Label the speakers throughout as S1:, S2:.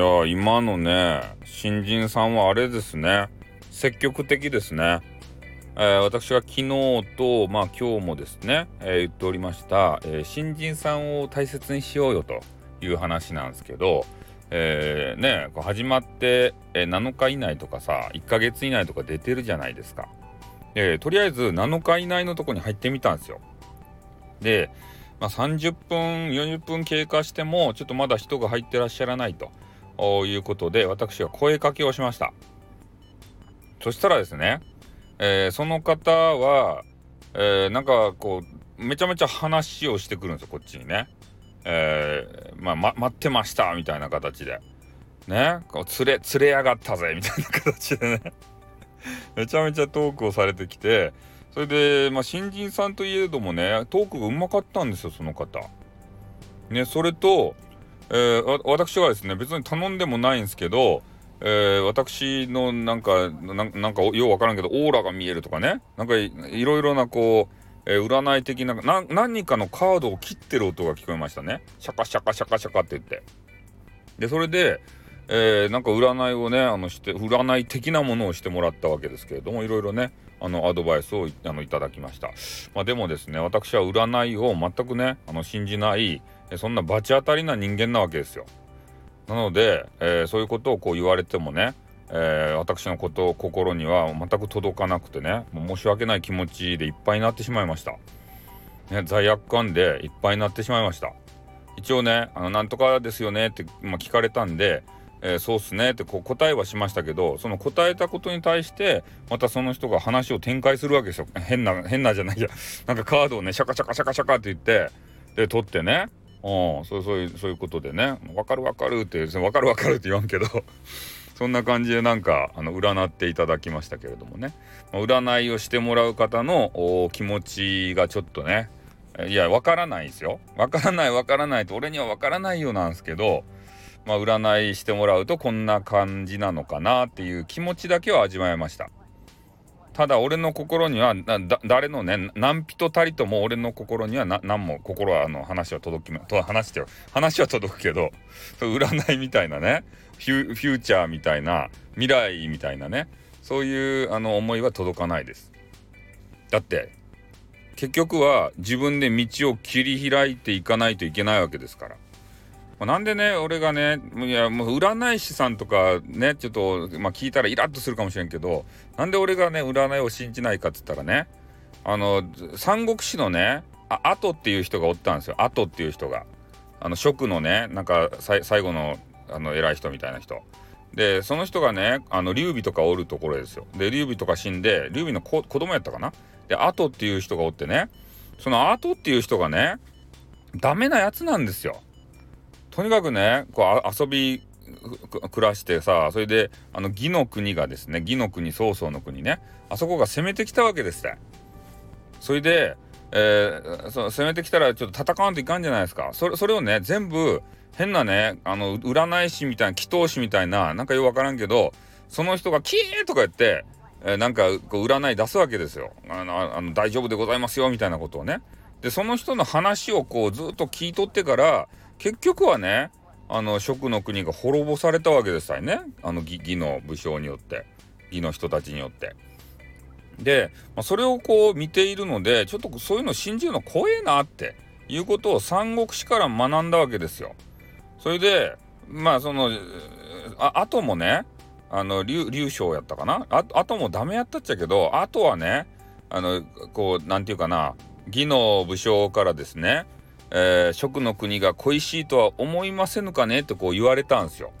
S1: や今のね新人さんはあれですね積極的ですね、えー、私が昨日とまあ今日もですね、えー、言っておりました、えー、新人さんを大切にしようよという話なんですけど、えー、ね始まって、え7日以内とかさ1ヶ月以内とか出てるじゃないですか。えとりあえず7日以内のとこに入ってみたんですよ。で、まあ、30分40分経過してもちょっとまだ人が入ってらっしゃらないということで私は声かけをしました。そしたらですね、えー、その方は、えー、なんかこうめちゃめちゃ話をしてくるんですよこっちにね、えー、まあ、ま、待ってましたみたいな形で。ね。こう連れ連れやがったぜみたいな形でね。めちゃめちゃトークをされてきて。それで、まあ、新人さんといえどもねトークがうまかったんですよその方。ねそれと、えー、私はですね別に頼んでもないんですけど、えー、私のなんかなんかようわからんけどオーラが見えるとかね。なんかいろいろなこう、えー、占い的なな何かのカードを切ってる音が聞こえましたね。シャカシャカシャカシャカって言って。でそれでえー、なんか占いをねあのして占い的なものをしてもらったわけですけれどもいろいろね。あのアドバイスをあのいただきました、まあ、でもですね私は占いを全くねあの信じないそんな罰当たりな人間なわけですよ。なので、えー、そういうことをこう言われてもね、えー、私のことを心には全く届かなくてね申し訳ない気持ちでいっぱいになってしまいました、ね、罪悪感でいっぱいになってしまいました。一応ねあのなんとかですよねって、まあ、聞かれたんでえー、そうっすね。ってこう答えはしましたけどその答えたことに対してまたその人が話を展開するわけですよ。変な変なじゃないや。なんかカードをねシャカシャカシャカシャカって言ってで取ってね。うん。そうそういうそういうことでね。分かる分かるって分かる分かるって言わんけど。そんな感じでなんかあの占っていただきましたけれどもね。占いをしてもらう方の気持ちがちょっとね。いや分からないですよ。分からない分からないと俺には分からないよなんですけどまあ、占いしてもらうとこんな感じなのかなっていう気持ちだけは味わえました。ただ俺の心には誰のね何人たりとも俺の心には何も心はあの話は届きと話してよ。話は届くけど占いみたいなねフューチャーみたいな未来みたいなねそういうあの思いは届かないです。だって結局は自分で道を切り開いていかないといけないわけですから。なんでね、俺がね、いや、もう占い師さんとかね、ちょっと、まあ、聞いたらイラッとするかもしれんけど、なんで俺がね、占いを信じないかっつったらね、あの、三国志のね、あ、後っていう人がおったんですよ。後っていう人が。あの、職のね、なんか、最後の、あの、偉い人みたいな人。で、その人がね、あの、劉備とかおるところですよ。で、劉備とか死んで、劉備の子供やったかなで、後っていう人がおってね、その後っていう人がね、ダメなやつなんですよ。とにかくねこう遊び暮らしてさそれであの義の国がですね義の国曹操の国ねあそこが攻めてきたわけですってそれで、えー、そ攻めてきたらちょっと戦わんといかんじゃないですか。それそれをね全部変なねあの占い師みたいな祈祷師みたいななんかよくわからんけどその人が「キー!」とか言って、えー、なんかこう占い出すわけですよ。あのあの大丈夫でございますよみたいなことをね。でその人の話をこうずっと聞いとってから結局はねあの蜀の国が滅ぼされたわけですよねあの義の武将によって義の人たちによって。で、まあ、それをこう見ているのでちょっとそういうの信じるの怖えなっていうことを三国志から学んだわけですよ。それでまあそのああともねあの劉将やったかな？ああともダメやったっちゃけどあとはねあのこう何て言うかな義の武将からですねえー、食の国が恋しいとは思いませぬかね？ってこう言われたんですよ。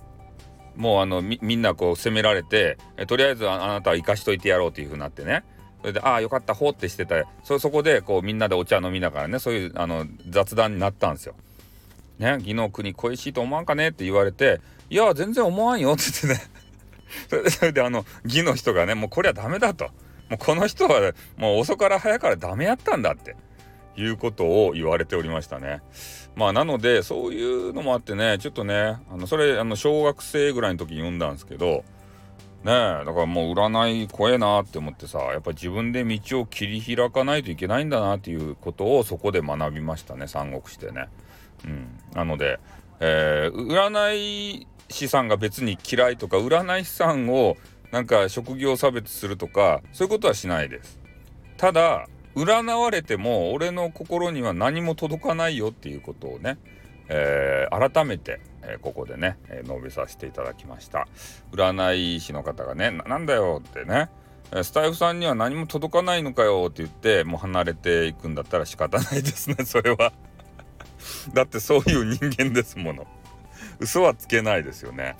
S1: もうあのみんなこう責められて、えとりあえずあなたは生かしといてやろうっていう風になってねそれで「ああよかったほう」ってしてたそそこでこうみんなでお茶飲みながらねそういうあの雑談になったんですよ。ね？義の国恋しいと思わんかね？って言われて「いや全然思わんよ」って言ってね それでそれであの義の人がねもうこれはダメだともうこの人はもう遅から早からダメやったんだって。いうことを言われておりましたね。まあなのでそういうのもあってねちょっとねあのそれあの小学生ぐらいの時に読んだんですけどねだからもう占い怖えなって思ってさやっぱ自分で道を切り開かないといけないんだなっていうことをそこで学びましたね三国志でね。うん、なので、えー、占い師さんが別に嫌いとか占い師さんをなんか職業差別するとかそういうことはしないです。ただ占われても俺の心には何も届かないよっていうことをね、えー、改めて、えー、ここでね、えー、述べさせていただきました。占い師の方がねなんだよってねスタイフさんには何も届かないのかよって言ってもう離れていくんだったら仕方ないですね それは。だってそういう人間ですもの。嘘はつけないですよね。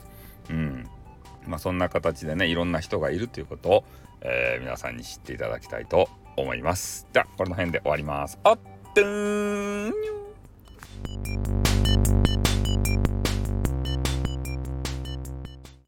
S1: うん。まあそんな形でねいろんな人がいるということを、えー、皆さんに知っていただきたいと思います。じゃあこの辺で終わります。あってん。